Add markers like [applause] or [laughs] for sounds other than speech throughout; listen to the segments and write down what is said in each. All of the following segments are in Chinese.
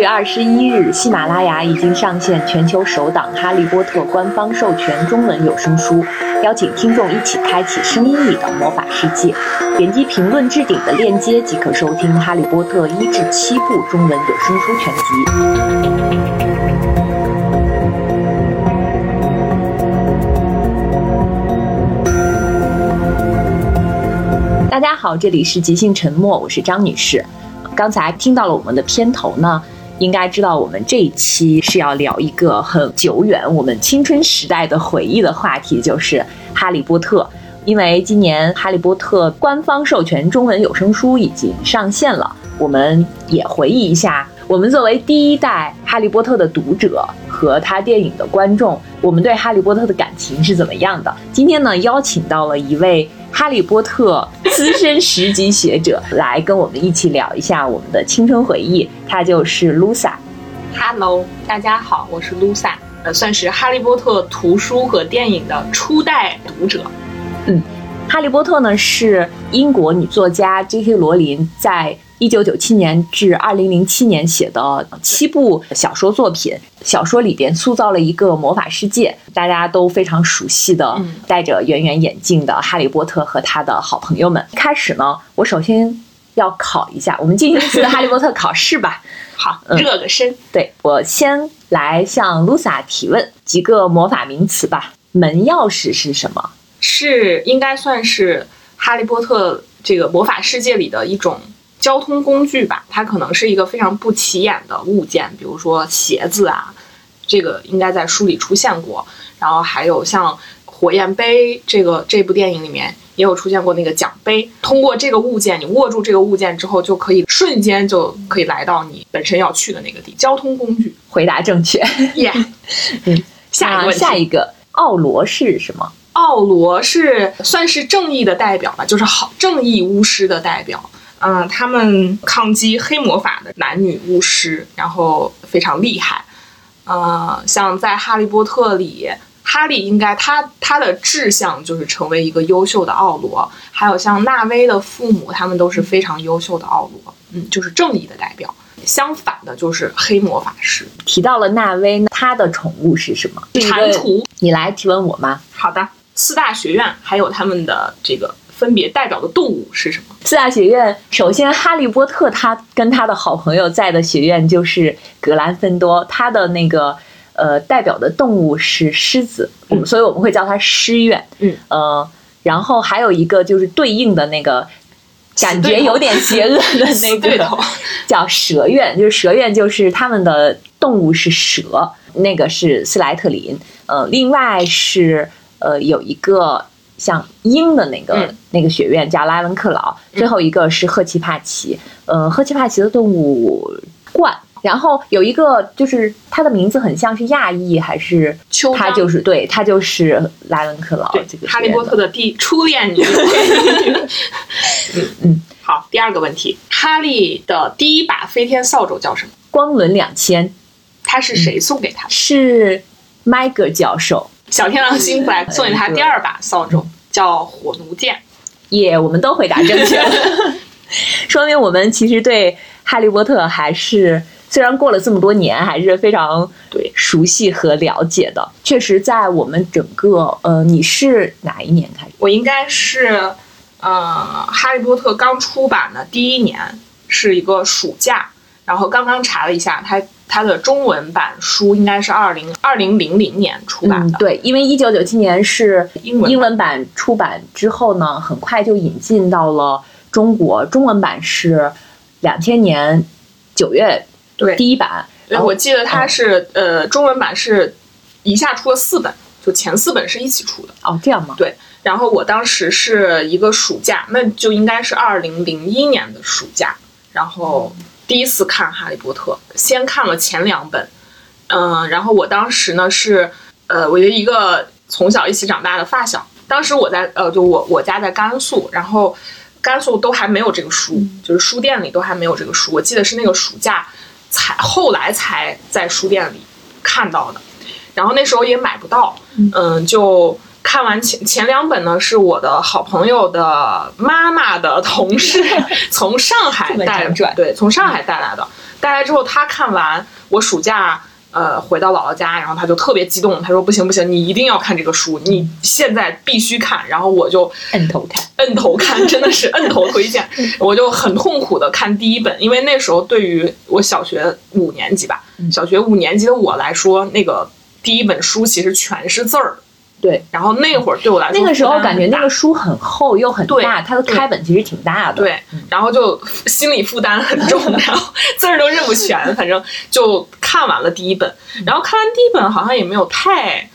月二十一日，喜马拉雅已经上线全球首档《哈利波特》官方授权中文有声书，邀请听众一起开启声音里的魔法世界。点击评论置顶的链接即可收听《哈利波特》一至七部中文有声书全集。大家好，这里是即兴沉默，我是张女士。刚才听到了我们的片头呢，应该知道我们这一期是要聊一个很久远、我们青春时代的回忆的话题，就是《哈利波特》。因为今年《哈利波特》官方授权中文有声书已经上线了，我们也回忆一下，我们作为第一代《哈利波特》的读者和他电影的观众，我们对《哈利波特》的感情是怎么样的。今天呢，邀请到了一位。哈利波特资深十级学者来跟我们一起聊一下我们的青春回忆，他就是 Lusa。Hello，大家好，我是 Lusa，呃，算是哈利波特图书和电影的初代读者。嗯，哈利波特呢是英国女作家 J.K. 罗琳在。一九九七年至二零零七年写的七部小说作品，小说里边塑造了一个魔法世界，大家都非常熟悉的戴着圆圆眼镜的哈利波特和他的好朋友们。开始呢，我首先要考一下，我们进行一次哈利波特考试吧。[laughs] 好，热个身。对我先来向 Lusa 提问几个魔法名词吧。门钥匙是什么？是应该算是哈利波特这个魔法世界里的一种。交通工具吧，它可能是一个非常不起眼的物件，比如说鞋子啊，这个应该在书里出现过。然后还有像火焰杯，这个这部电影里面也有出现过那个奖杯。通过这个物件，你握住这个物件之后，就可以瞬间就可以来到你本身要去的那个地。交通工具，回答正确。耶，嗯，下一个下一个，奥罗是什么？奥罗是算是正义的代表吧，就是好正义巫师的代表。嗯，他们抗击黑魔法的男女巫师，然后非常厉害。呃，像在《哈利波特》里，哈利应该他他的志向就是成为一个优秀的奥罗。还有像纳威的父母，他们都是非常优秀的奥罗，嗯，就是正义的代表。相反的就是黑魔法师。提到了纳威，他的宠物是什么？蟾蜍。你来提问我吗？好的，四大学院还有他们的这个。分别代表的动物是什么？四大学院，首先哈利波特他跟他的好朋友在的学院就是格兰芬多，他的那个呃代表的动物是狮子，嗯，所以我们会叫它狮院，嗯呃，然后还有一个就是对应的那个感觉有点邪恶的那个叫蛇院，就是蛇院就是他们的动物是蛇，那个是斯莱特林，呃，另外是呃有一个。像鹰的那个那个学院叫拉文克劳，最后一个是赫奇帕奇。呃，赫奇帕奇的动物冠，然后有一个就是它的名字很像是亚裔还是秋，它就是对，它就是莱文克劳这个哈利波特的第初恋女。嗯 [laughs] 嗯，好，第二个问题，哈利的第一把飞天扫帚叫什么？光轮两千，他是谁送给他？是麦格教授。小天狼星来送给他第二把扫帚，叫火奴剑。耶，我们都回答正确了，[laughs] 说明我们其实对哈利波特还是虽然过了这么多年，还是非常对熟悉和了解的。确实，在我们整个呃，你是哪一年开始？我应该是呃，哈利波特刚出版的第一年，是一个暑假。然后刚刚查了一下，它它的中文版书应该是二零二零零零年出版的。对，因为一九九七年是英文英文版出版之后呢，很快就引进到了中国。中文版是两千年九月对第一版。然后我记得它是呃，中文版是一下出了四本，就前四本是一起出的。哦，这样吗？对。然后我当时是一个暑假，那就应该是二零零一年的暑假，然后。第一次看《哈利波特》，先看了前两本，嗯，然后我当时呢是，呃，我的一个从小一起长大的发小，当时我在，呃，就我我家在甘肃，然后甘肃都还没有这个书，就是书店里都还没有这个书，我记得是那个暑假才后来才在书店里看到的，然后那时候也买不到，嗯，就。看完前前两本呢，是我的好朋友的妈妈的同事 [laughs] 从上海带，对，从上海带来的。带来之后，他看完我暑假。呃，回到姥姥家，然后他就特别激动，他说：“不行不行，你一定要看这个书，你现在必须看。”然后我就摁头看，摁头看，真的是摁头推荐。我就很痛苦的看第一本，因为那时候对于我小学五年级吧，小学五年级的我来说，那个第一本书其实全是字儿。对，然后那会儿对我来说，那个时候感觉那个书很厚又很大，它的开本其实挺大的。对，然后就心理负担很重，[laughs] 然后字儿都认不全，反正就看完了第一本。然后看完第一本，好像也没有太，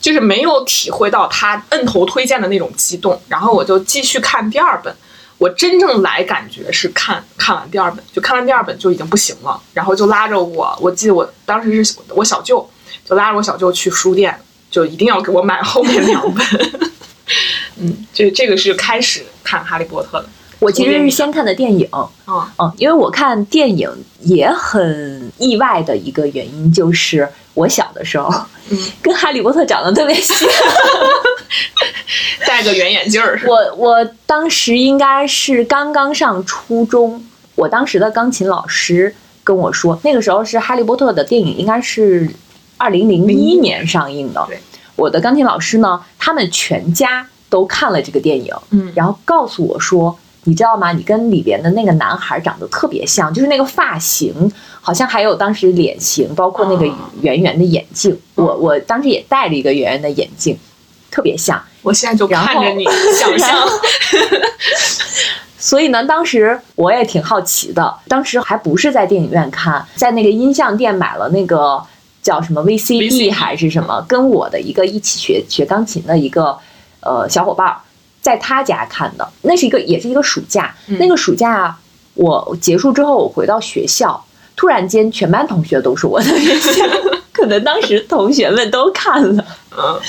就是没有体会到他摁头推荐的那种激动。然后我就继续看第二本。我真正来感觉是看看完第二本，就看完第二本就已经不行了，然后就拉着我，我记得我当时是我小舅，就拉着我小舅去书店。就一定要给我买后面两本，[laughs] 嗯，这这个是开始看《哈利波特》的。我其实是先看的电影，嗯嗯，因为我看电影也很意外的一个原因就是我小的时候，嗯，[laughs] 跟哈利波特长得特别像，[laughs] 戴个圆眼镜儿。我我当时应该是刚刚上初中，我当时的钢琴老师跟我说，那个时候是哈利波特的电影应该是。二零零一年上映的，我的钢琴老师呢，他们全家都看了这个电影，嗯，然后告诉我说，你知道吗？你跟里边的那个男孩长得特别像，就是那个发型，好像还有当时脸型，包括那个圆圆的眼镜。我我当时也戴了一个圆圆的眼镜，特别像。我现在就看着你 [laughs] 想象。所以呢，当时我也挺好奇的，当时还不是在电影院看，在那个音像店买了那个。叫什么 VCD 还是什么？跟我的一个一起学学钢琴的一个呃小伙伴，在他家看的。那是一个也是一个暑假。那个暑假我结束之后，我回到学校，突然间全班同学都是我的学校，[laughs] 可能当时同学们都看了。嗯。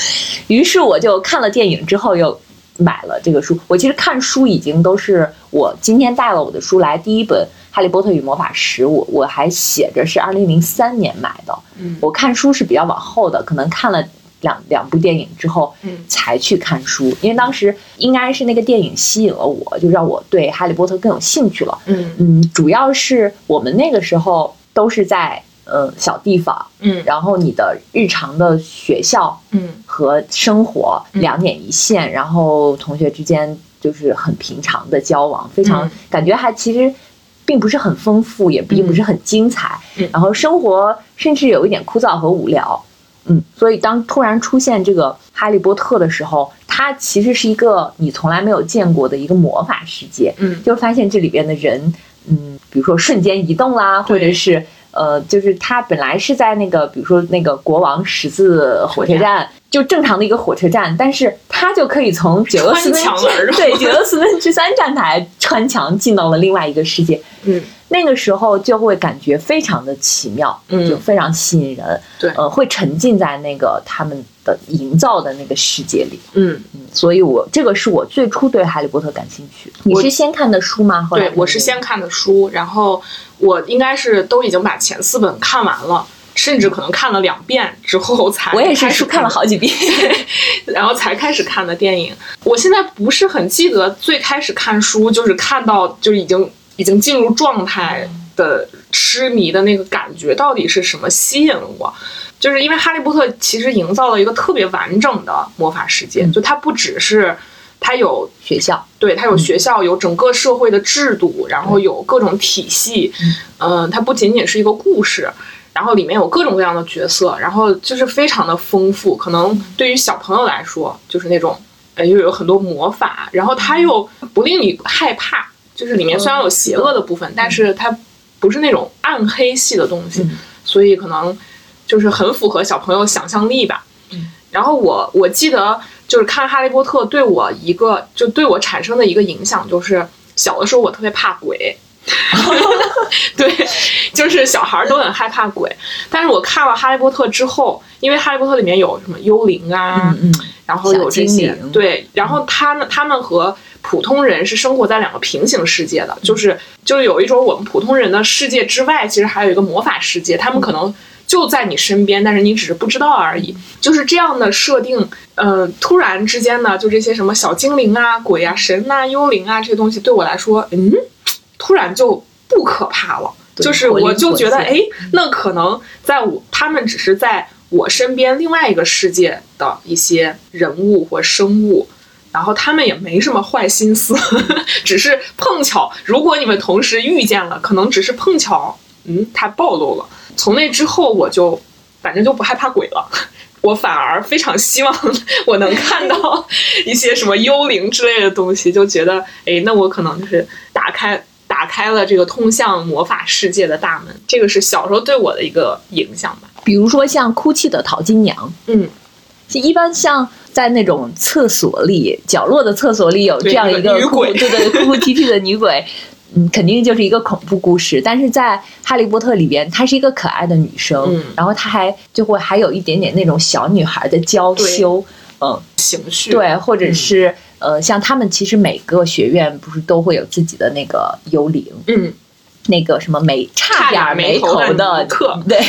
于是我就看了电影之后，又买了这个书。我其实看书已经都是我今天带了我的书来，第一本。《哈利波特与魔法石》，我我还写着是二零零三年买的。嗯，我看书是比较往后的，可能看了两两部电影之后，嗯，才去看书。因为当时应该是那个电影吸引了我，就让我对《哈利波特》更有兴趣了。嗯嗯，主要是我们那个时候都是在呃小地方，嗯，然后你的日常的学校，嗯，和生活两点一线，然后同学之间就是很平常的交往，非常感觉还其实。并不是很丰富，也并不是很精彩，然后生活甚至有一点枯燥和无聊，嗯，所以当突然出现这个哈利波特的时候，它其实是一个你从来没有见过的一个魔法世界，嗯，就发现这里边的人，嗯，比如说瞬间移动啦，或者是呃，就是他本来是在那个，比如说那个国王十字火车站。[laughs] 就正常的一个火车站，但是它就可以从九又四分之对九又四分之三站台穿墙进到了另外一个世界。嗯，那个时候就会感觉非常的奇妙，嗯，就非常吸引人。对，呃，会沉浸在那个他们的营造的那个世界里。嗯嗯，所以我这个是我最初对哈利波特感兴趣。你是先看的书吗？对，我是先看的书，然后我应该是都已经把前四本看完了。甚至可能看了两遍之后才，[laughs] 我也是书看了好几遍，[laughs] 然后才开始看的电影。我现在不是很记得最开始看书就是看到就已经已经进入状态的痴迷的那个感觉到底是什么吸引了我？就是因为哈利波特其实营造了一个特别完整的魔法世界，就它不只是它有学校，对，它有学校，有整个社会的制度，然后有各种体系，嗯，它不仅仅是一个故事。然后里面有各种各样的角色，然后就是非常的丰富。可能对于小朋友来说，就是那种，呃，又有很多魔法，然后它又不令你害怕。就是里面虽然有邪恶的部分，但是它不是那种暗黑系的东西，所以可能就是很符合小朋友想象力吧。嗯然后我我记得就是看《哈利波特》对我一个就对我产生的一个影响，就是小的时候我特别怕鬼。[laughs] 对，就是小孩都很害怕鬼，但是我看了《哈利波特》之后，因为《哈利波特》里面有什么幽灵啊，然后有这些，对，然后他们他们和普通人是生活在两个平行世界的，就是就是有一种我们普通人的世界之外，其实还有一个魔法世界，他们可能就在你身边，但是你只是不知道而已，就是这样的设定。呃，突然之间呢，就这些什么小精灵啊、鬼啊、神啊、幽灵啊这些东西，对我来说，嗯。突然就不可怕了，就是我就觉得，哎，那可能在我他们只是在我身边另外一个世界的一些人物或生物，然后他们也没什么坏心思，[laughs] 只是碰巧，如果你们同时遇见了，可能只是碰巧，嗯，他暴露了。从那之后，我就反正就不害怕鬼了。我反而非常希望 [laughs] 我能看到一些什么幽灵之类的东西，就觉得哎，那我可能就是打开打开了这个通向魔法世界的大门。这个是小时候对我的一个影响吧。比如说像哭泣的淘金娘，嗯，一般像在那种厕所里角落的厕所里有这样一个女鬼，对对，哭哭啼啼的女鬼。嗯，肯定就是一个恐怖故事，但是在《哈利波特》里边，她是一个可爱的女生，然后她还就会还有一点点那种小女孩的娇羞，嗯，情绪，对，或者是呃，像他们其实每个学院不是都会有自己的那个幽灵，嗯，那个什么没差点没头的课，[laughs] 对，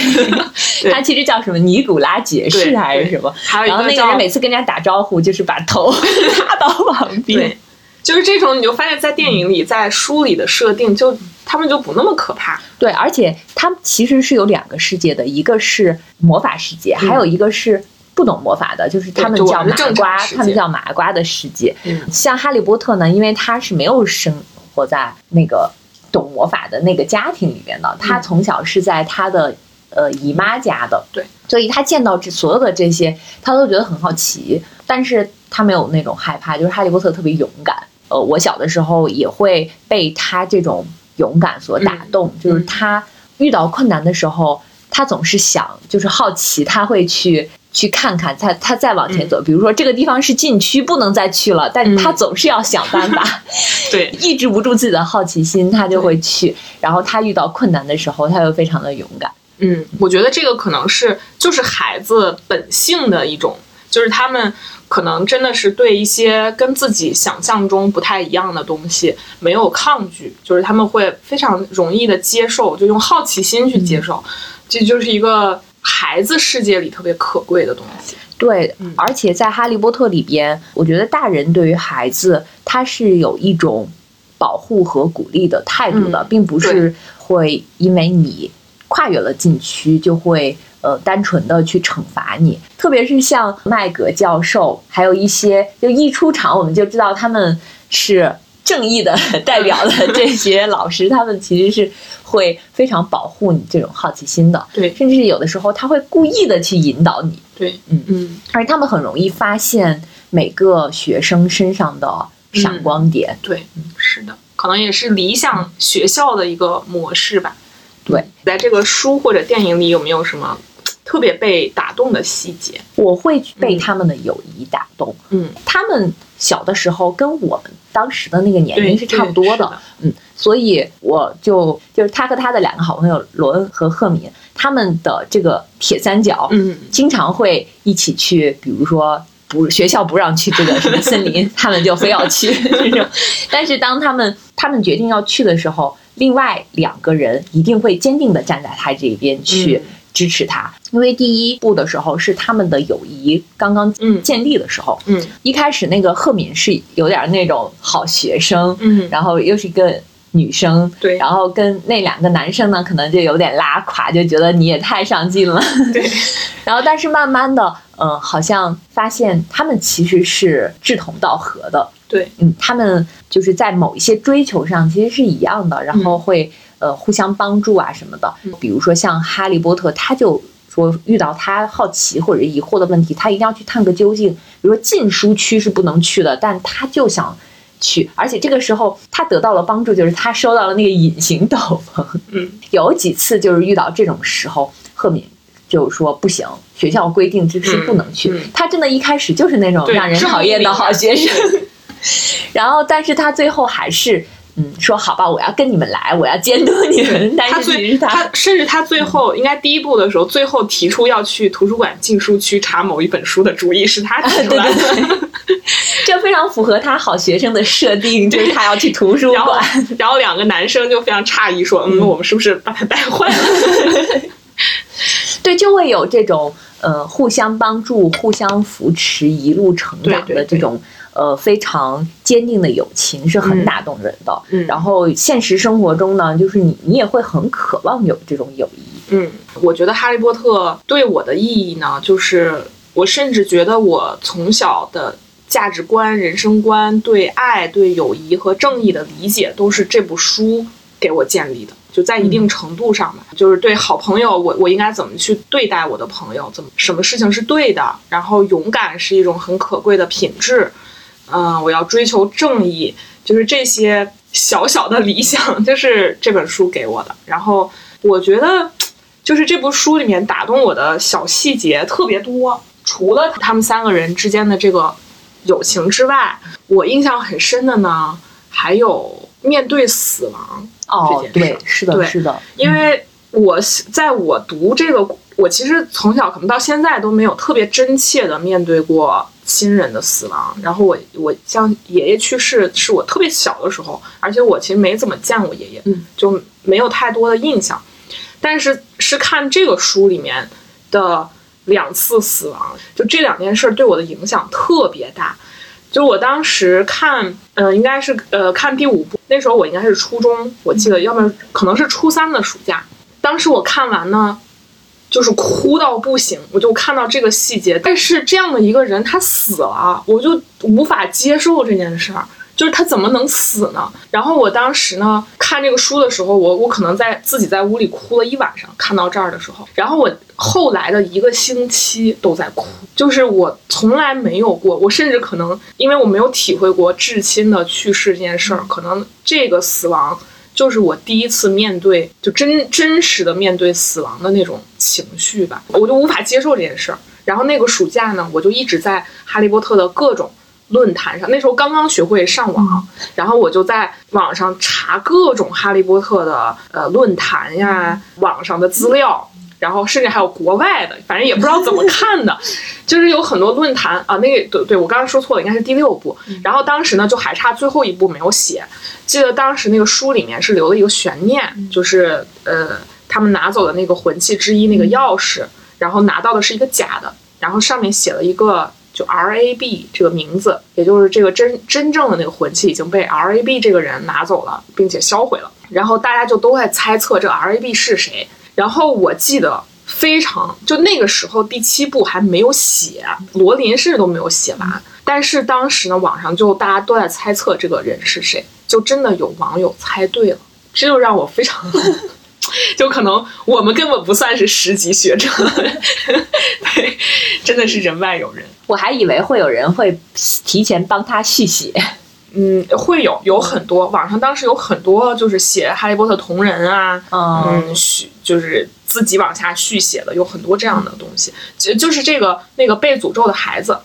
他其实叫什么尼古拉爵士还是什么，然后那个人每次跟人家打招呼就是把头 [laughs] 插到旁边。就是这种，你就发现，在电影里，在书里的设定，就他们就不那么可怕。对，而且他们其实是有两个世界的，一个是魔法世界，还有一个是不懂魔法的，就是他们叫麻瓜，他们叫麻瓜的世界。嗯像哈利波特呢，因为他是没有生活在那个懂魔法的那个家庭里面的，他从小是在他的呃姨妈家的，对，所以他见到这所有的这些，他都觉得很好奇，但是他没有那种害怕，就是哈利波特特别勇敢。呃，我小的时候也会被他这种勇敢所打动，就是他遇到困难的时候，他总是想，就是好奇，他会去去看看，他他再往前走。比如说这个地方是禁区，不能再去了，但他总是要想办法，[laughs] 对，抑制不住自己的好奇心，他就会去。然后他遇到困难的时候，他又非常的勇敢。嗯，我觉得这个可能是就是孩子本性的一种，就是他们。可能真的是对一些跟自己想象中不太一样的东西没有抗拒，就是他们会非常容易的接受，就用好奇心去接受，这就是一个孩子世界里特别可贵的东西。对，而且在《哈利波特》里边，我觉得大人对于孩子他是有一种保护和鼓励的态度的，并不是会因为你跨越了禁区就会。呃，单纯的去惩罚你，特别是像麦格教授，还有一些就一出场我们就知道他们是正义的 [laughs] 代表的这些老师，他们其实是会非常保护你这种好奇心的。[laughs] 对，甚至有的时候他会故意的去引导你。对，嗯嗯，而且他们很容易发现每个学生身上的闪光点。对，嗯，是的，可能也是理想学校的一个模式吧。对，在这个书或者电影里有没有什么？特别被打动的细节，我会被他们的友谊打动。嗯，他们小的时候跟我们当时的那个年龄是差不多的。嗯，所以我就就是他和他的两个好朋友罗恩和赫敏，他们的这个铁三角，嗯，经常会一起去，比如说不学校不让去这个什么森林，[laughs] 他们就非要去 [laughs] 这种。但是当他们他们决定要去的时候，另外两个人一定会坚定的站在他这边去。支持他，因为第一部的时候是他们的友谊刚刚建立的时候。嗯，一开始那个赫敏是有点那种好学生，嗯，然后又是一个女生，对，然后跟那两个男生呢，可能就有点拉垮，就觉得你也太上进了，对。[laughs] 然后，但是慢慢的，嗯，好像发现他们其实是志同道合的，对，嗯，他们就是在某一些追求上其实是一样的，然后会。呃，互相帮助啊什么的，比如说像哈利波特，他就说遇到他好奇或者疑惑的问题，他一定要去探个究竟。比如说禁书区是不能去的，但他就想去，而且这个时候他得到了帮助，就是他收到了那个隐形斗篷。嗯，[laughs] 有几次就是遇到这种时候，赫敏就说不行，学校规定这是不能去。他真的一开始就是那种让人讨厌的好学生，[laughs] 然后但是他最后还是。嗯，说好吧，我要跟你们来，我要监督你们。[laughs] 但是其实他，甚至他最后应该第一步的时候，最后提出要去图书馆禁书区查某一本书的主意是他提出来的，[laughs] 这非常符合他好学生的设定，就是他要去图书馆。然后两个男生就非常诧异说：“嗯，我们是不是把他带坏了？” [laughs] 对，就会有这种呃互相帮助、互相扶持、一路成长的这种呃非常坚定的友情是很嗯打动人的。嗯然后现实生活中呢，就是你你也会很渴望有这种友谊。嗯，我觉得《哈利波特》对我的意义呢，就是我甚至觉得我从小的价值观、人生观、对爱、对友谊和正义的理解，都是这部书给我建立的。就在一定程度上吧，就是对好朋友，我我应该怎么去对待我的朋友，怎么什么事情是对的，然后勇敢是一种很可贵的品质，嗯、我要追求正义，就是这些小小的理想，[laughs] 就是这本书给我的。然后我觉得，就是这部书里面打动我的小细节特别多，除了他们三个人之间的这个友情之外，我印象很深的呢，还有面对死亡。哦，对，是的，对是的，因为我在我读这个，我其实从小可能到现在都没有特别真切的面对过亲人的死亡。然后我我像爷爷去世是我特别小的时候，而且我其实没怎么见过爷爷，嗯就没有太多的印象。但是是看这个书里面的两次死亡，就这两件事儿对我的影响特别大。就我当时看，呃，应该是呃看第五部，那时候我应该是初中，我记得，要么可能是初三的暑假。当时我看完呢，就是哭到不行，我就看到这个细节。但是这样的一个人他死了，我就无法接受这件事儿。就是他怎么能死呢？然后我当时呢看这个书的时候，我我可能在自己在屋里哭了一晚上，看到这儿的时候，然后我后来的一个星期都在哭，就是我从来没有过，我甚至可能因为我没有体会过至亲的去世这件事儿，可能这个死亡就是我第一次面对，就真真实的面对死亡的那种情绪吧，我就无法接受这件事儿。然后那个暑假呢，我就一直在哈利波特的各种论坛上，那时候刚刚学会上网，然后我就在网上查各种哈利波特的呃论坛呀，网上的资料。然后甚至还有国外的，反正也不知道怎么看的，[laughs] 就是有很多论坛啊，那个对对，我刚刚说错了，应该是第六部。然后当时呢，就还差最后一部没有写。记得当时那个书里面是留了一个悬念，就是呃，他们拿走的那个魂器之一那个钥匙，然后拿到的是一个假的，然后上面写了一个就 R A B 这个名字，也就是这个真真正的那个魂器已经被 R A B 这个人拿走了，并且销毁了。然后大家就都在猜测这个 R A B 是谁。然后我记得非常，就那个时候第七部还没有写，罗琳甚至都没有写完。但是当时呢，网上就大家都在猜测这个人是谁，就真的有网友猜对了，这就让我非常，[laughs] 就可能我们根本不算是十级学者，[laughs] 对，真的是人外有人。我还以为会有人会提前帮他续写。嗯，会有有很多网上当时有很多就是写《哈利波特》同人啊，嗯嗯，续就是自己往下续写的，有很多这样的东西。就就是这个那个被诅咒的孩子，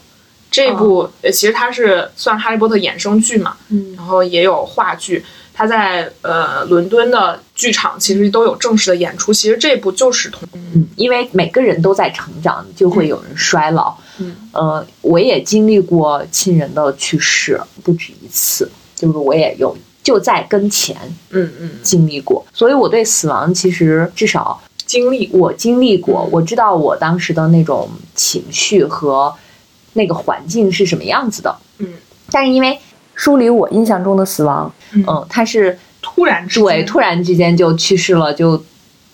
这部、呃其实它是算《哈利波特》衍生剧嘛，嗯然后也有话剧。它在呃伦敦的剧场其实都有正式的演出。其实这部就是同嗯，因为每个人都在成长，就会有人衰老。嗯，呃，我也经历过亲人的去世，不止一次，就是我也有就在跟前嗯嗯经历过，所以我对死亡其实至少经历我经历过嗯，我知道我当时的那种情绪和那个环境是什么样子的。嗯，但是因为书里我印象中的死亡，嗯嗯，它是突然之对突然之间就去世了，就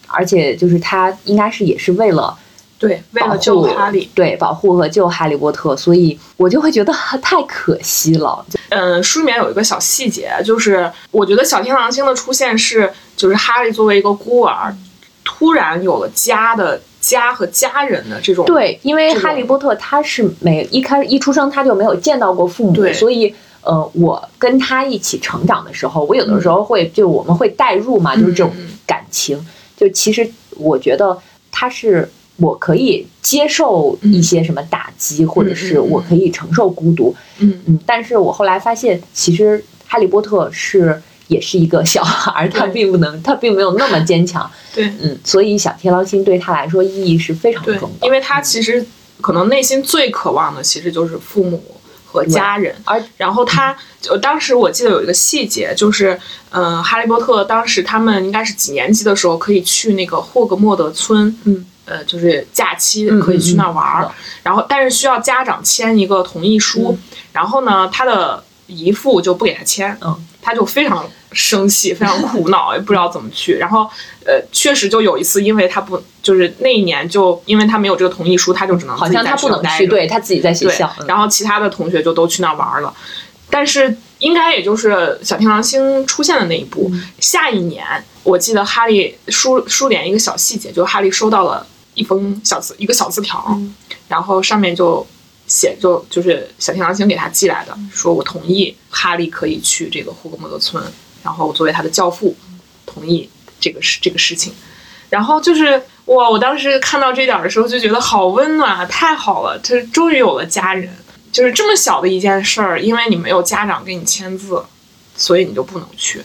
而且就是他应该是也是为了对为了救哈利，对保护和救哈利波特，所以我就会觉得 [laughs] 太可惜了。嗯，书里面有一个小细节，就是我觉得小天狼星的出现是，就是哈利作为一个孤儿，突然有了家的家和家人的这种对，因为哈利波特他是没一开始一出生他就没有见到过父母，对所以呃，我跟他一起成长的时候，我有的时候会、就我们会代入嘛，就是这种感情。就其实我觉得他是我可以接受一些什么打击，或者是我可以承受孤独，嗯嗯，但是我后来发现，其实哈利波特是。也是一个小孩儿，他并不能，他并没有那么坚强，对嗯，所以小天狼星对他来说意义是非常重的，，因为他其实可能内心最渴望的其实就是父母和家人，而然后他就当时我记得有一个细节，就是嗯、呃哈利波特当时他们应该是几年级的时候可以去那个霍格莫德村，嗯，呃，就是假期可以去那儿玩儿，然后但是需要家长签一个同意书，然后呢，他的姨父就不给他签，嗯，他就非常生气，非常苦恼，也不知道怎么去。然后呃，确实就有一次，因为他不就是那一年就因为他没有这个同意书，他就只能好像他不能去，对他自己在学校，然后其他的同学就都去那儿玩了，但是。应该也就是小天狼星出现的那一步。下一年，我记得哈利书书点一个小细节，就哈利收到了一封小字，一个小字条，然后上面就写，就就是小天狼星给他寄来的，说我同意哈利可以去这个霍格莫德村，然后作为他的教父，同意这个事这个事情。然后就是哇，我当时看到这点的时候就觉得好温暖啊，太好了，他终于有了家人。就是这么小的一件事儿，因为你没有家长给你签字，所以你就不能去。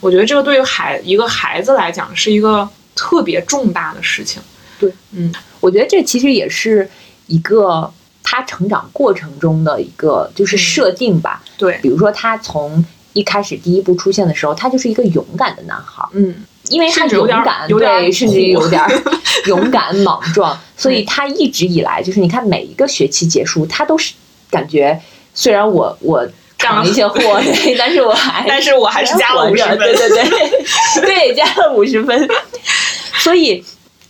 我觉得这个对于孩一个孩子来讲是一个特别重大的事情。对，嗯，我觉得这其实也是一个他成长过程中的一个就是设定吧。对，比如说他从一开始第一部出现的时候，他就是一个勇敢的男孩。嗯，因为他勇敢，对，甚至有点 [laughs] 勇敢莽撞，所以他一直以来就是你看每一个学期结束，他都是。感觉虽然我我干了一些祸，[laughs] 但是我还 [laughs] 但是我还是加了五十分，对对对，对加了五十分。所以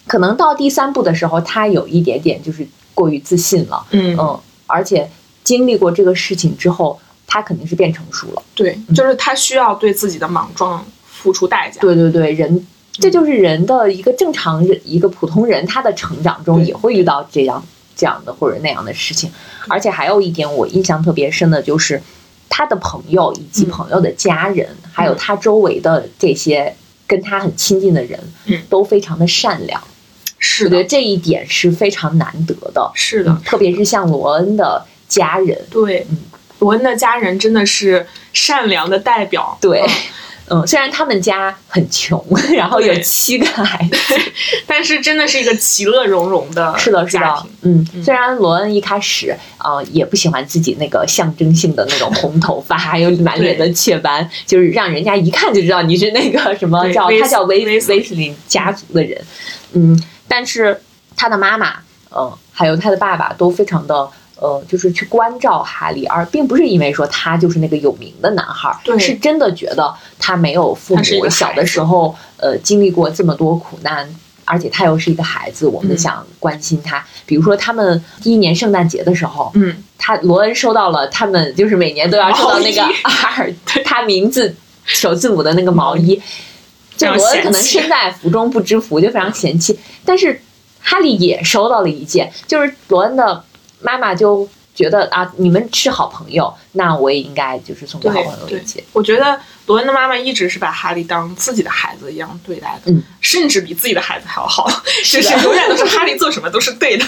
可能到第三部的时候，他有一点点就是过于自信了，嗯嗯，而且经历过这个事情之后，他肯定是变成熟了。对，就是他需要对自己的莽撞付出代价。对对对，人这就是人的一个正常人，一个普通人，他的成长中也会遇到这样。这样的或者那样的事情，而且还有一点我印象特别深的就是，他的朋友以及朋友的家人，还有他周围的这些跟他很亲近的人，嗯，都非常的善良。是我觉得这一点是非常难得的。是的，特别是像罗恩的家人，对，嗯，罗恩的家人真的是善良的代表。对。嗯，虽然他们家很穷，[laughs] 然后有七个孩子，[laughs] 但是真的是一个其乐融融的 [laughs] 是的，是的。嗯，虽然罗恩一开始啊也不喜欢自己那个象征性的那种红头发，还有满脸的雀斑，就是让人家一看就知道你是那个什么叫他叫威威斯林家族的人。嗯，但是他的妈妈，嗯，还有他的爸爸都非常的。呃，就是去关照哈利，而并不是因为说他就是那个有名的男孩，是真的觉得他没有父母，小的时候呃经历过这么多苦难，而且他又是一个孩子，我们想关心他。比如说他们第一年圣诞节的时候，嗯，他罗恩收到了他们就是每年都要收到那个二 [laughs] 他名字首字母的那个毛衣，就罗恩可能身在福中不知福，就非常嫌弃。但是哈利也收到了一件，就是罗恩的。妈妈就觉得啊，你们是好朋友，那我也应该就是送给好朋友一件。我觉得罗恩的妈妈一直是把哈利当自己的孩子一样对待的，嗯，甚至比自己的孩子还要好，[laughs] 就是永远都是哈利做什么都是对的。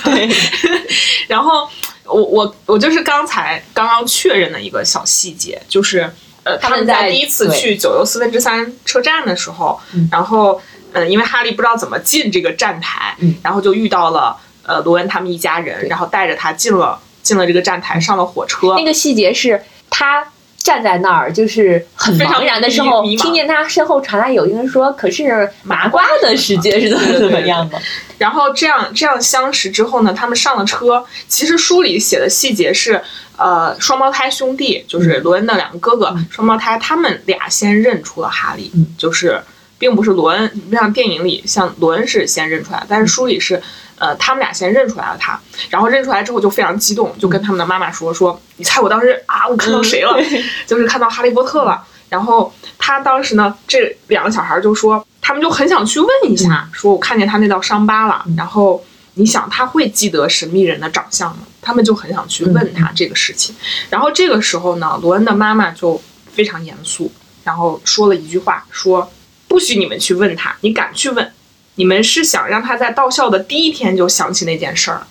[laughs] 然后我我我就是刚才刚刚确认的一个小细节，就是呃，他们在第一次去九又四分之三车站的时候，然后嗯，因为哈利不知道怎么进这个站台，然后就遇到了。呃，罗恩他们一家人，然后带着他进了进了这个站台，上了火车。那个细节是他站在那儿，就是很茫然的时候，听见他身后传来有一个人说：“可是麻瓜的世界是怎么 [laughs] 怎么样的？”然后这样这样相识之后呢，他们上了车。其实书里写的细节是，呃，双胞胎兄弟，就是罗恩的两个哥哥，双胞胎，他们俩先认出了哈利，就是并不是罗恩，不像电影里，像罗恩是先认出来，但是书里是。呃，他们俩先认出来了他，然后认出来之后就非常激动，就跟他们的妈妈说：“说你猜我当时啊，我看到谁了？[laughs] 就是看到哈利波特了。”然后他当时呢，这两个小孩就说，他们就很想去问一下，说我看见他那道伤疤了。然后你想他会记得神秘人的长相吗？他们就很想去问他这个事情。然后这个时候呢，罗恩的妈妈就非常严肃，然后说了一句话，说：“不许你们去问他，你敢去问？”你们是想让他在到校的第一天就想起那件事儿，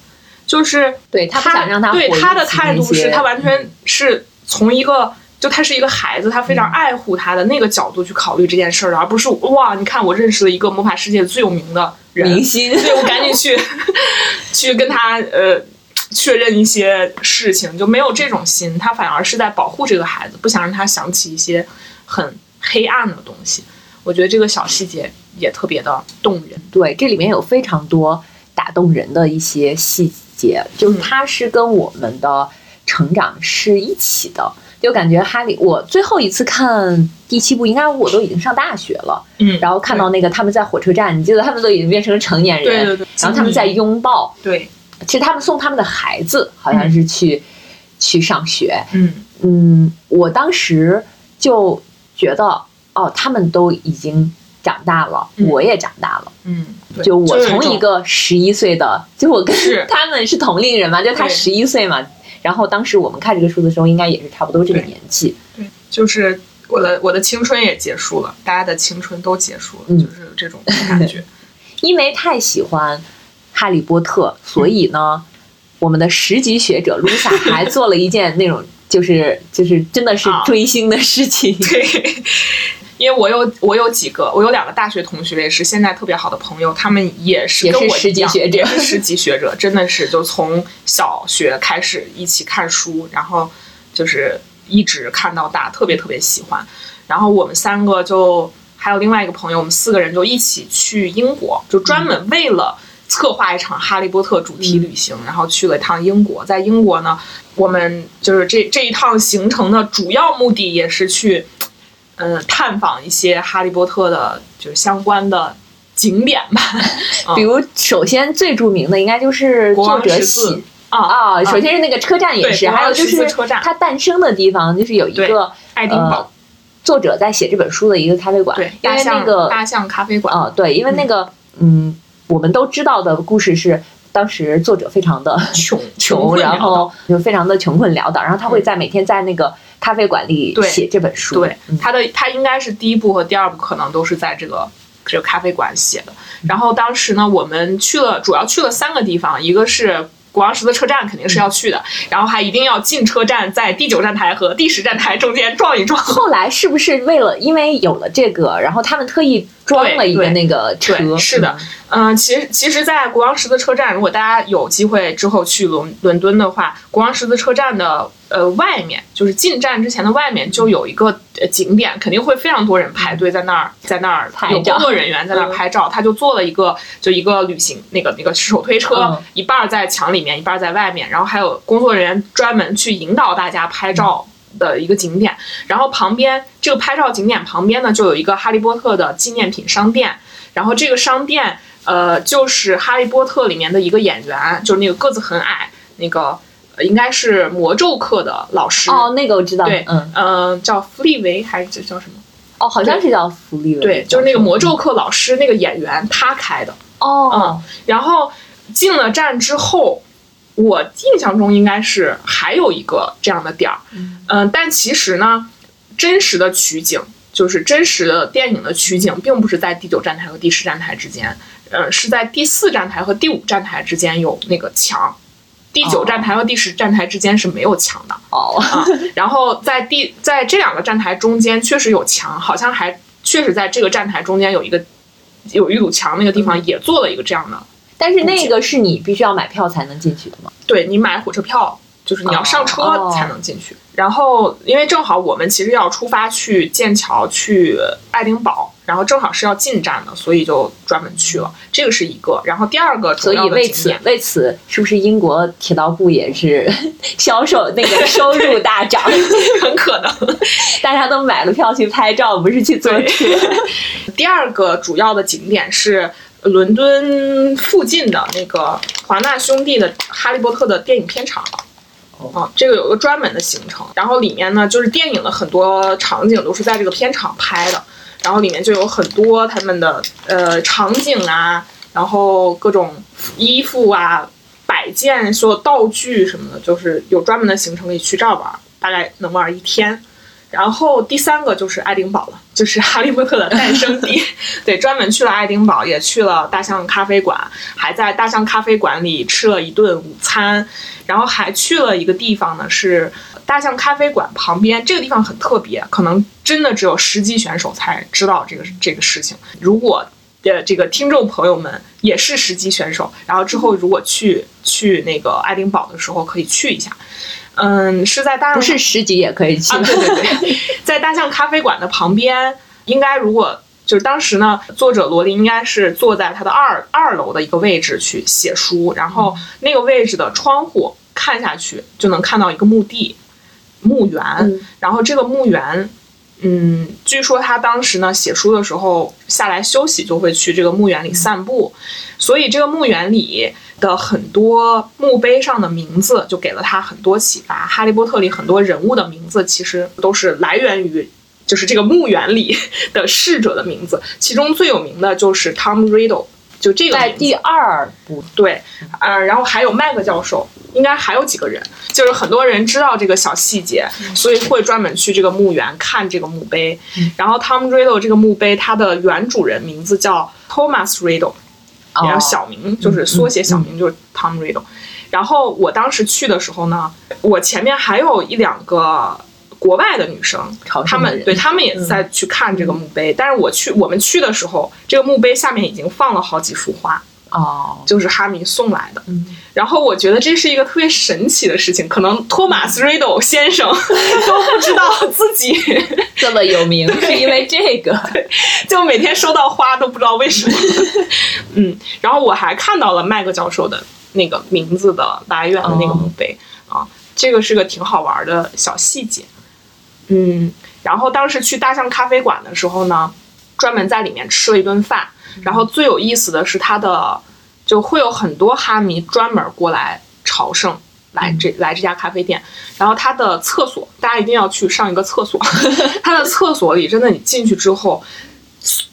就是对他不想让他对他的态度是他完全是从一个就他是一个孩子，他非常爱护他的那个角度去考虑这件事儿的，而不是哇，你看我认识了一个魔法世界最有名的人明星，对我赶紧去 [laughs] 去跟他呃确认一些事情，就没有这种心，他反而是在保护这个孩子，不想让他想起一些很黑暗的东西。我觉得这个小细节。也特别的动人，对，这里面有非常多打动人的一些细节，就是它是跟我们的成长是一起的。就感觉哈利，我最后一次看第七部，应该我都已经上大学了。嗯，然后看到那个他们在火车站，你记得他们都已经变成了成年人，对对对，然后他们在拥抱。对，其实他们送他们的孩子好像是去去上学。嗯嗯，我当时就觉得，哦，他们都已经长大了，嗯我也长大了。嗯，就我从一个十一岁的，就我跟 [laughs] 他们是同龄人嘛，就他十一岁嘛。然后当时我们看这个书的时候，应该也是差不多这个年纪。对，就是我的我的青春也结束了，大家的青春都结束了，嗯就是这种感觉。[laughs] 因为太喜欢哈利波特，所以呢，我们的十级学者卢萨还做了一件那种就是就是真的是 [laughs] 啊追星的事情。对，因为我有我有几个，我有两个大学同学也是现在特别好的朋友，他们也是跟我一样，级学者也是十级学者，真的是就从小学开始一起看书，然后就是一直看到大，特别特别喜欢。然后我们三个就还有另外一个朋友，我们四个人就一起去英国，就专门为了。策划一场哈利波特主题旅行，然后去了一趟英国。在英国呢，我们就是这这一趟行程的主要目的也是去，嗯，探访一些哈利波特的，就是相关的景点吧。[laughs] 比如，首先最著名的应该就是作者十字喜啊，啊，首先是那个车站也是，还有就是它诞生的地方，就是有一个爱丁堡，呃作者在写这本书的一个咖啡馆，对，因为那大象个大象咖啡馆，呃，对，因为那个嗯，我们都知道的故事是，当时作者非常的穷 [laughs] 穷，然后就非常的穷困潦倒，然后他会在每天在那个咖啡馆里写这本书，对嗯，他的他应该是第一部和第二部可能都是在这个这个咖啡馆写的。然后当时呢，我们去了，主要去了三个地方，一个是。国王十字车站肯定是要去的，然后还一定要进车站，在第九站台和第十站台中间撞一撞。后来是不是为了因为有了这个，然后他们特意装了一个那个车？对是的嗯，嗯，其实其实，在国王十字车站，如果大家有机会之后去伦伦敦的话，国王十字车站的呃外面，就是进站之前的外面，就有一个呃景点，肯定会非常多人排队在那儿，在那儿有工作人员在那儿嗯拍照，他就做了一个就一个旅行那个那个手推车，嗯一半儿在墙里面，一半儿在外面，然后还有工作人员专门去引导大家拍照。的一个景点，然后旁边这个拍照景点旁边呢，就有一个哈利波特的纪念品商店，然后这个商店，呃，就是《哈利波特》里面的一个演员，就是那个个子很矮，那个、呃应该是魔咒课的老师，哦，那个我知道，对，嗯，呃，叫弗利维还是叫什么？哦，好像是叫弗利维，对，就是那个魔咒课老师那个演员他开的。哦，嗯然后进了站之后，我印象中应该是还有一个这样的点儿，嗯、但其实呢，真实的取景就是真实的电影的取景，并不是在第九站台和第十站台之间，呃，是在第四站台和第五站台之间有那个墙。第九站台和第十站台之间是没有墙的，哦，啊，然后在第在这两个站台中间确实有墙，好像还确实在这个站台中间有一个有一堵墙，那个地方也做了一个这样的。但是那个是你必须要买票才能进去的吗？对你买火车票，就是你要上车哦才能进去。然后因为正好我们其实要出发去剑桥去爱丁堡，然后正好是要进站的，所以就专门去了。这个是一个。然后第二个所以为此为此，是不是英国铁道部也是销售那个收入大涨？[laughs] 很可能。[laughs] 大家都买了票去拍照，不是去坐车。[laughs] 第二个主要的景点是伦敦附近的那个华纳兄弟的《哈利波特》的电影片场。啊，这个有个专门的行程，然后里面呢，就是电影的很多场景都是在这个片场拍的，然后里面就有很多他们的呃场景啊，然后各种衣服啊、摆件、所有道具什么的，就是有专门的行程可以去这儿玩，大概能玩一天。然后第三个就是爱丁堡了，[laughs] 就是哈利波特的诞生地。[laughs] 对，专门去了爱丁堡，也去了大象咖啡馆，还在大象咖啡馆里吃了一顿午餐，然后还去了一个地方呢，是大象咖啡馆旁边。这个地方很特别，可能真的只有十级选手才知道这个这个事情。如果呃，这个听众朋友们也是十级选手，然后之后如果去去那个爱丁堡的时候，可以去一下。嗯，是在大象不是十级也可以去啊，对对对，[laughs] 在大象咖啡馆的旁边，应该如果就是当时呢，作者罗琳应该是坐在他的二二楼的一个位置去写书，然后那个位置的窗户看下去就能看到一个墓地、墓园，嗯然后这个墓园，嗯，据说他当时呢写书的时候下来休息，就会去这个墓园里散步，所以这个墓园里的很多墓碑上的名字就给了他很多启发。哈利波特里很多人物的名字其实都是来源于。就是这个墓园里 [laughs] 的逝者的名字，其中最有名的就是 Tom Riddle，就这个在第二部对，呃，然后还有麦克教授，应该还有几个人，就是很多人知道这个小细节，所以会专门去这个墓园看这个墓碑。然后 Tom Riddle 这个墓碑，它的原主人名字叫 Thomas Riddle，然后小名就是缩写小名就是 Tom Riddle。然后我当时去的时候呢，我前面还有一两个。国外的女生，她们对她们也在去看这个墓碑，但是我去我们去的时候，这个墓碑下面已经放了好几束花，哦，就是哈迷送来的。嗯然后我觉得这是一个特别神奇的事情，可能托马斯·瑞斗先生 [laughs] 都不知道自己这么有名是因为这个，就每天收到花都不知道为什么。[laughs] 嗯，然后我还看到了麦克教授的那个名字的来源的那个墓碑、啊，这个是个挺好玩的小细节。嗯，然后当时去大象咖啡馆的时候呢，专门在里面吃了一顿饭。然后最有意思的是，它的就会有很多哈迷专门过来朝圣，来这来这家咖啡店。然后它的厕所，大家一定要去上一个厕所。[laughs] 它的厕所里真的，你进去之后，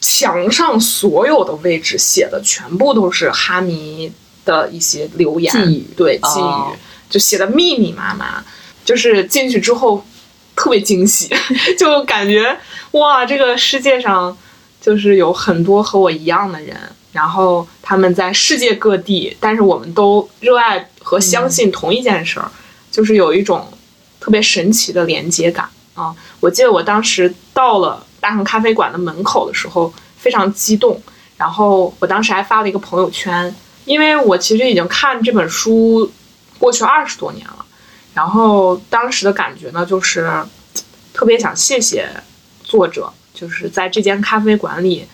墙上所有的位置写的全部都是哈迷的一些留言，寄语对寄语，哦就写的密密麻麻。就是进去之后特别惊喜，[laughs] 就感觉哇，这个世界上就是有很多和我一样的人，然后他们在世界各地，但是我们都热爱和相信同一件事儿，就是有一种特别神奇的连接感啊！我记得我当时到了大象咖啡馆的门口的时候，非常激动，然后我当时还发了一个朋友圈，因为我其实已经看这本书过去二十多年了。然后当时的感觉呢，就是特别想谢谢作者，就是在这间咖啡馆里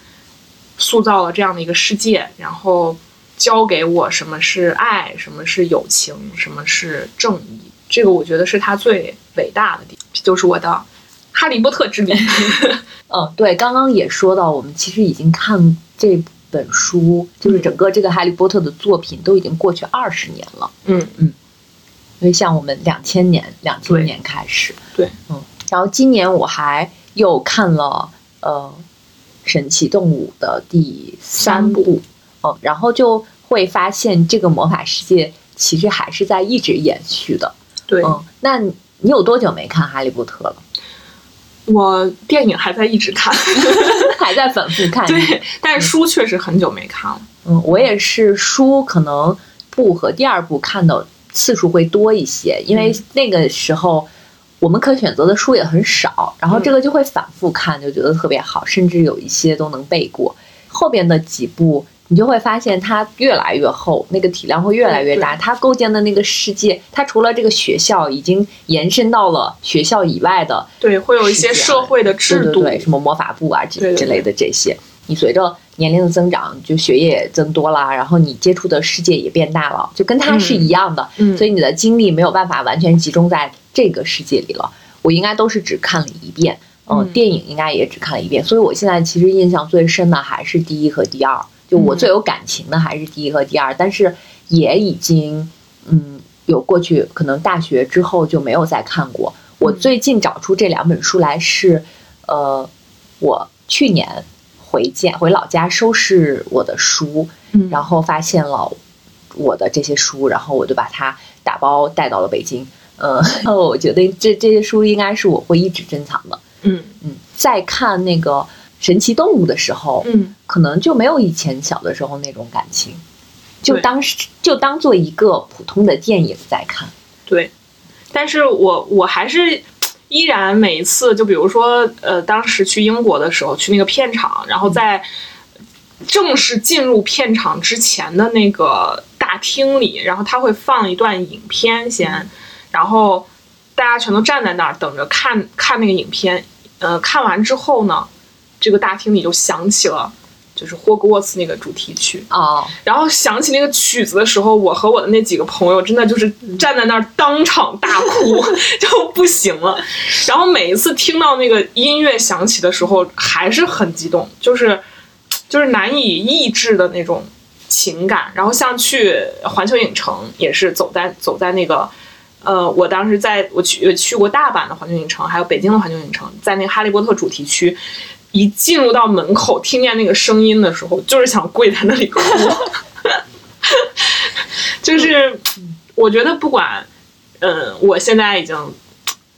塑造了这样的一个世界，然后教给我什么是爱，什么是友情，什么是正义。这个我觉得是他最伟大的地方，这就是我的哈利波特之旅。[laughs] 嗯，对，刚刚也说到，我们其实已经看这本书，就是整个这个《哈利波特》的作品都已经过去二十年了。嗯嗯因为像我们两千年，两千年开始，对，嗯，然后今年我还又看了呃《神奇动物》的第三部，嗯，然后就会发现这个魔法世界其实还是在一直延续的，对，嗯，那你你有多久没看《哈利波特》了？我电影还在一直看，[laughs] [laughs] 还在反复看？对，但是书确实很久没看了。嗯，我也是书可能部和第二部看的次数会多一些，因为那个时候我们可选择的书也很少，然后这个就会反复看，就觉得特别好，甚至有一些都能背过。后边的几部你就会发现它越来越厚，那个体量会越来越大，它构建的那个世界，它除了这个学校，已经延伸到了学校以外的对，会有一些社会的制度，对对对，什么魔法部啊之之类的这些，你随着年龄的增长，就学业也增多啦，然后你接触的世界也变大了，就跟他是一样的，嗯所以你的精力没有办法完全集中在这个世界里了。我应该都是只看了一遍，嗯，嗯电影应该也只看了一遍，所以我现在其实印象最深的还是第一和第二，就我嗯最有感情的还是第一和第二，但是也已经嗯有过去，可能大学之后就没有再看过。我嗯最近找出这两本书来是，呃，我去年回家回老家收拾我的书，嗯然后发现了我的这些书，然后我就把它打包带到了北京。呃，然后 [laughs] 我觉得这这些书应该是我会一直珍藏的。嗯嗯，在看那个神奇动物的时候，嗯可能就没有以前小的时候那种感情，就当时就当做一个普通的电影在看。对，但是我我还是依然每一次，就比如说呃，当时去英国的时候，去那个片场，然后在正式进入片场之前的那个大厅里，然后他会放一段影片先，然后大家全都站在那儿等着看看那个影片。呃，看完之后呢，这个大厅里就响起了。就是霍格沃茨那个主题曲哦，然后想起那个曲子的时候，我和我的那几个朋友真的就是站在那儿当场大哭，[laughs] 就不行了。然后每一次听到那个音乐响起的时候，还是很激动，就是就是难以抑制的那种情感。然后像去环球影城也是走在走在那个，呃，我当时在我去去过大阪的环球影城，还有北京的环球影城，在那个哈利波特主题区。一进入到门口，听见那个声音的时候，就是想跪在那里哭。[laughs] 就是我觉得，不管，嗯，我现在已经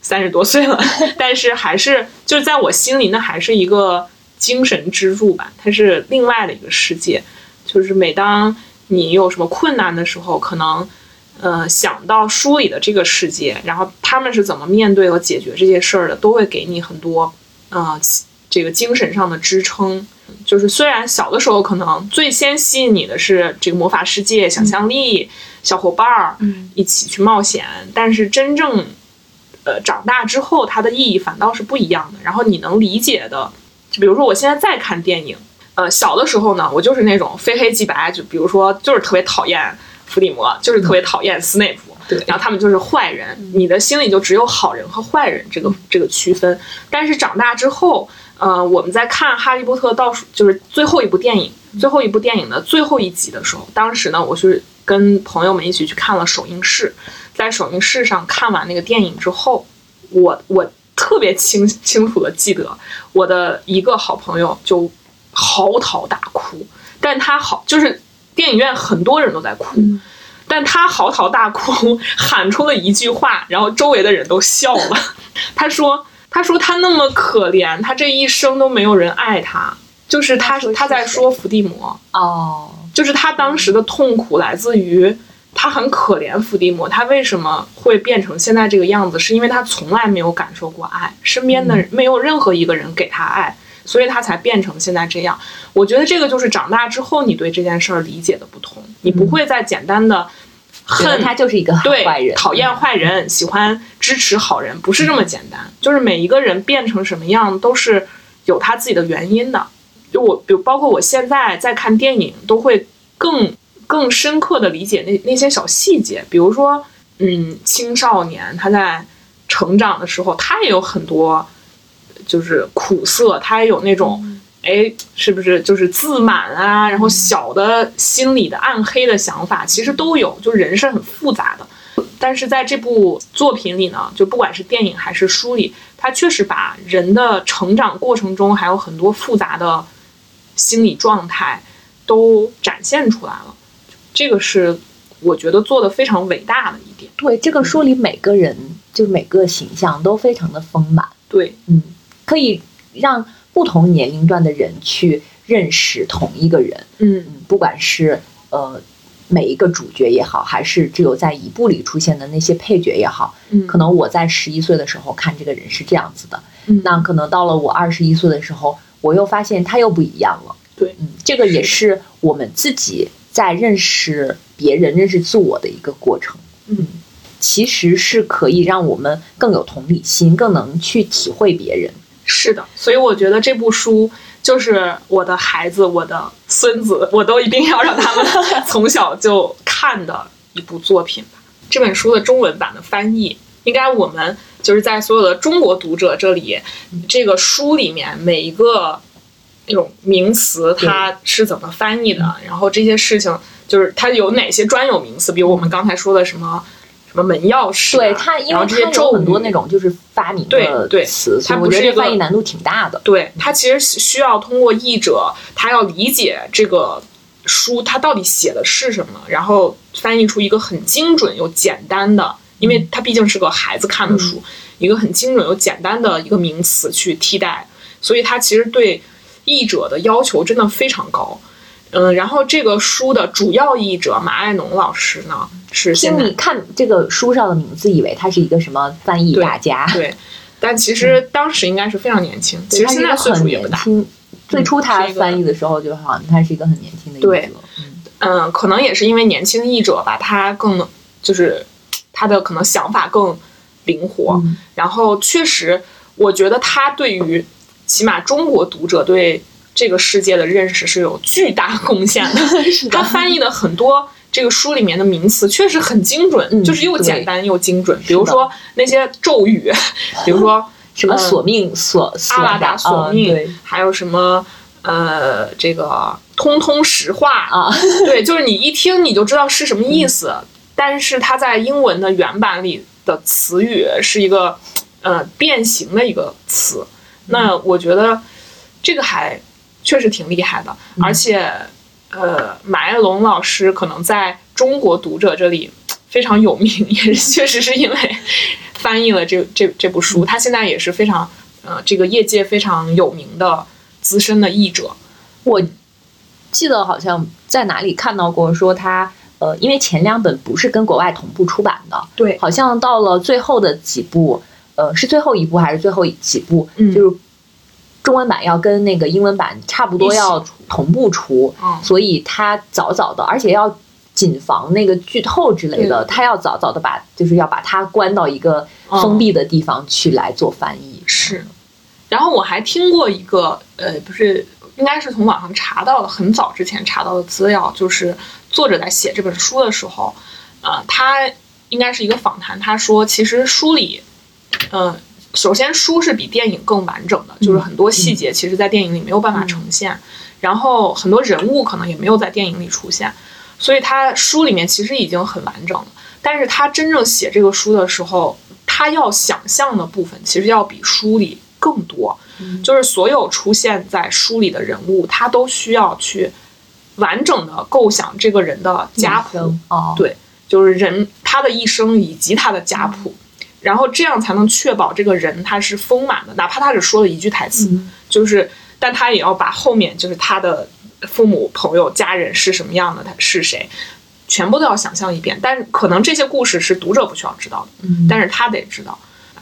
三十多岁了，[laughs] 但是还是就是在我心里，那还是一个精神支柱吧。它是另外的一个世界。就是每当你有什么困难的时候，可能，呃，想到书里的这个世界，然后他们是怎么面对和解决这些事儿的，都会给你很多，呃。这个精神上的支撑，就是虽然小的时候可能最先吸引你的是这个魔法世界、想象力、小伙伴儿，一起去冒险，但是真正，呃，长大之后，它的意义反倒是不一样的。然后你能理解的，就比如说我现在在看电影，呃，小的时候呢，我就是那种非黑即白，就比如说就是特别讨厌伏地魔，就是特别讨厌斯内普。对，然后他们就是坏人，你的心里就只有好人和坏人这个这个区分。但是长大之后，呃，我们在看《哈利波特》倒数就是最后一部电影，最后一部电影的最后一集的时候，当时呢，我是跟朋友们一起去看了首映式，在首映式上看完那个电影之后，我我特别清清楚的记得，我的一个好朋友就嚎啕大哭，但他好就是电影院很多人都在哭。但他嚎啕大哭，喊出了一句话，然后周围的人都笑了。[laughs] 他说：“他说他那么可怜，他这一生都没有人爱他。就是他，他在说伏地魔哦，就是他当时的痛苦来自于他很可怜伏地魔，他为什么会变成现在这个样子？是因为他从来没有感受过爱，身边的没有任何一个人给他爱，所以他才变成现在这样。我觉得这个就是长大之后你对这件事儿理解的不同。”你不会再简单的恨他就是一个坏人，讨厌坏人，喜欢支持好人，不是这么简单。就是每一个人变成什么样都是有他自己的原因的。就我，比如包括我现在在看电影，都会更更深刻的理解那那些小细节。比如说，嗯，青少年他在成长的时候，他也有很多就是苦涩，他也有那种。哎，是不是就是自满啊？然后小的心理的暗黑的想法，其实都有。就人是很复杂的，但是在这部作品里呢，就不管是电影还是书里，它确实把人的成长过程中还有很多复杂的心理状态都展现出来了。这个是我觉得做的非常伟大的一点。对，这个书里每个人就每个形象都非常的丰满。对，嗯，可以让。不同年龄段的人去认识同一个人，嗯，不管是呃每一个主角也好，还是只有在一部里出现的那些配角也好，嗯，可能我在十一岁的时候看这个人是这样子的，嗯，那可能到了我二十一岁的时候，我又发现他又不一样了，对，嗯，这个也是我们自己在认识别人、认识自我的一个过程，嗯，其实是可以让我们更有同理心，更能去体会别人。是的，所以我觉得这部书就是我的孩子、我的孙子，我都一定要让他们从小就看的一部作品吧。[laughs] 这本书的中文版的翻译，应该我们就是在所有的中国读者这里，这个书里面每一个那种名词它是怎么翻译的，然后这些事情就是它有哪些专有名词，比如我们刚才说的什么。什么门钥匙？对它，因为它有很多那种就是发明的词，它我觉得翻译难度挺大的。对它其实需要通过译者，他要理解这个书它到底写的是什么，然后翻译出一个很精准又简单的，因为它毕竟是个孩子看的书，一个很精准又简单的一个名词去替代，所以它其实对译者的要求真的非常高。嗯，然后这个书的主要译者马爱农老师呢，是听你看这个书上的名字，以为他是一个什么翻译大家，对，[laughs] 但其实当时应该是非常年轻，其实现在岁数也不大。最初他翻译的时候，就好像他是一个很年轻的译者。嗯，可能也是因为年轻译者吧，他更就是他的可能想法更灵活，然后确实，我觉得他对于起码中国读者对这个世界的认识是有巨大贡献的。[laughs] 是他翻译的很多这个书里面的名词确实很精准，嗯就是又简单又精准。比如说那些咒语，[laughs] 比如说什么嗯索命索索阿拉达索命，嗯还有什么呃这个通通石化，啊，[laughs] 对，就是你一听你就知道是什么意思，但是它在英文的原版里的词语是一个呃变形的一个词。那我觉得这个还确实挺厉害的，而且呃，马爱龙老师可能在中国读者这里非常有名，也是确实是因为翻译了这这这部书，他现在也是非常呃这个业界非常有名的资深的译者。我记得好像在哪里看到过说他。呃，因为前两本不是跟国外同步出版的，对，好像到了最后的几部，呃，是最后一部还是最后几部？嗯就是中文版要跟那个英文版差不多要同步出，嗯所以他早早的，而且要谨防那个剧透之类的，对他要早早的把，就是要把它关到一个封闭的地方去来做翻译。是，然后我还听过一个，呃，不是，应该是从网上查到的，很早之前查到的资料，就是作者在写这本书的时候，呃，他应该是一个访谈，他说，其实书里，嗯、首先书是比电影更完整的，就是很多细节其实在电影里没有办法呈现，然后很多人物可能也没有在电影里出现，所以他书里面其实已经很完整了。但是他真正写这个书的时候，他要想象的部分其实要比书里更多，就是所有出现在书里的人物，他都需要去完整的构想这个人的家谱，哦，对就是人他的一生以及他的家谱，然后这样才能确保这个人他是丰满的，哪怕他只说了一句台词，嗯就是但他也要把后面就是他的父母、朋友、家人是什么样的，他是谁。全部都要想象一遍，但可能这些故事是读者不需要知道的，嗯但是他得知道，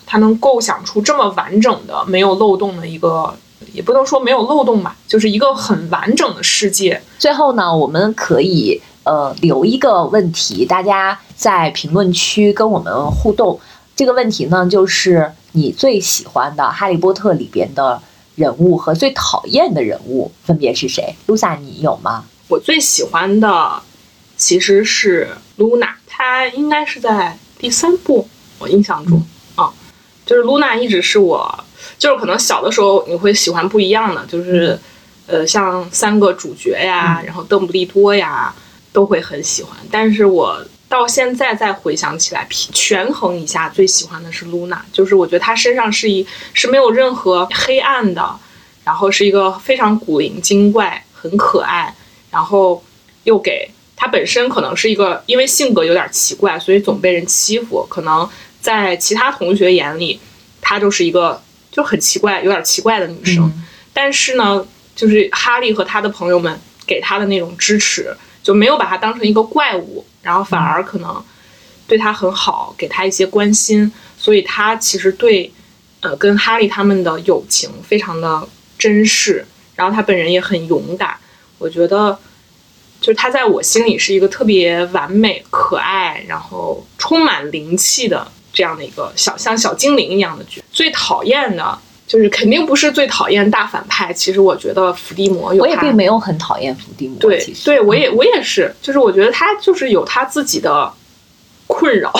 他能构想出这么完整的、没有漏洞的一个，也不能说没有漏洞吧，就是一个很完整的世界。最后呢，我们可以呃留一个问题，大家在评论区跟我们互动。这个问题呢，就是你最喜欢的《哈利波特》里边的人物和最讨厌的人物分别是谁？露萨，你有吗？我最喜欢的其实是露娜，她应该是在第三部，我印象中啊，就是露娜一直是我，就是可能小的时候你会喜欢不一样的，就是呃像三个主角呀，然后邓布利多呀，都会很喜欢，但是我。到现在再回想起来，平权衡一下，最喜欢的是露娜，就是我觉得她身上是一是没有任何黑暗的，然后是一个非常古灵精怪、很可爱，然后又给她本身可能是一个因为性格有点奇怪，所以总被人欺负。可能在其他同学眼里，她就是一个就很奇怪、有点奇怪的女生。但是呢，就是哈利和他的朋友们给他的那种支持，就没有把他当成一个怪物，然后反而可能对他很好，给他一些关心。所以他其实对呃跟哈利他们的友情非常的珍视，然后他本人也很勇敢。我觉得，就是他在我心里是一个特别完美、可爱，然后充满灵气的这样的一个小像小精灵一样的角。最讨厌的就是肯定不是最讨厌大反派，其实我觉得伏地魔有我也并没有很讨厌伏地魔，对对，我也我也是，就是我觉得他就是有他自己的困扰，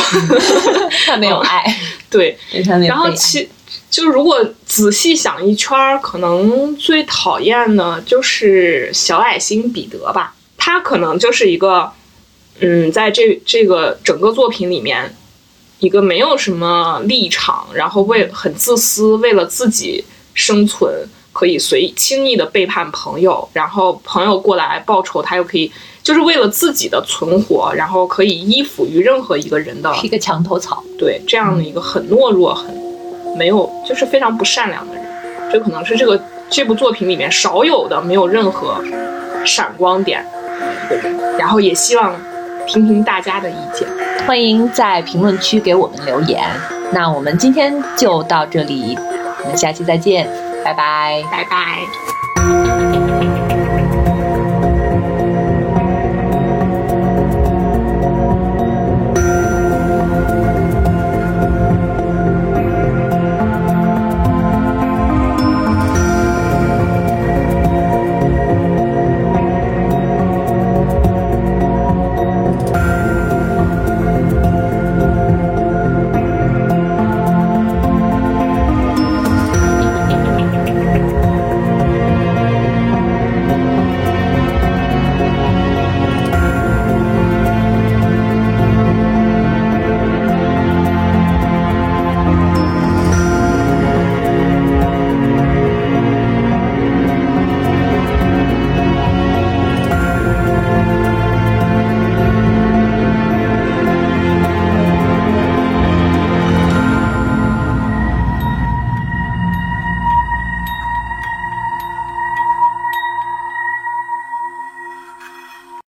[laughs] 他没有爱，对，[laughs] 然后其就如果仔细想一圈儿，可能最讨厌的就是小矮星彼得吧。他可能就是一个，嗯，在这这个整个作品里面，一个没有什么立场，然后为很自私，为了自己生存，可以随意轻易的背叛朋友，然后朋友过来报仇，他又可以就是为了自己的存活，然后可以依附于任何一个人的是一个墙头草。对这样的一个很懦弱、很没有，就是非常不善良的人，这可能是这个这部作品里面少有的没有任何闪光点的一个人。然后也希望听听大家的意见。欢迎在评论区给我们留言。那我们今天就到这里，我们下期再见，拜拜。拜拜。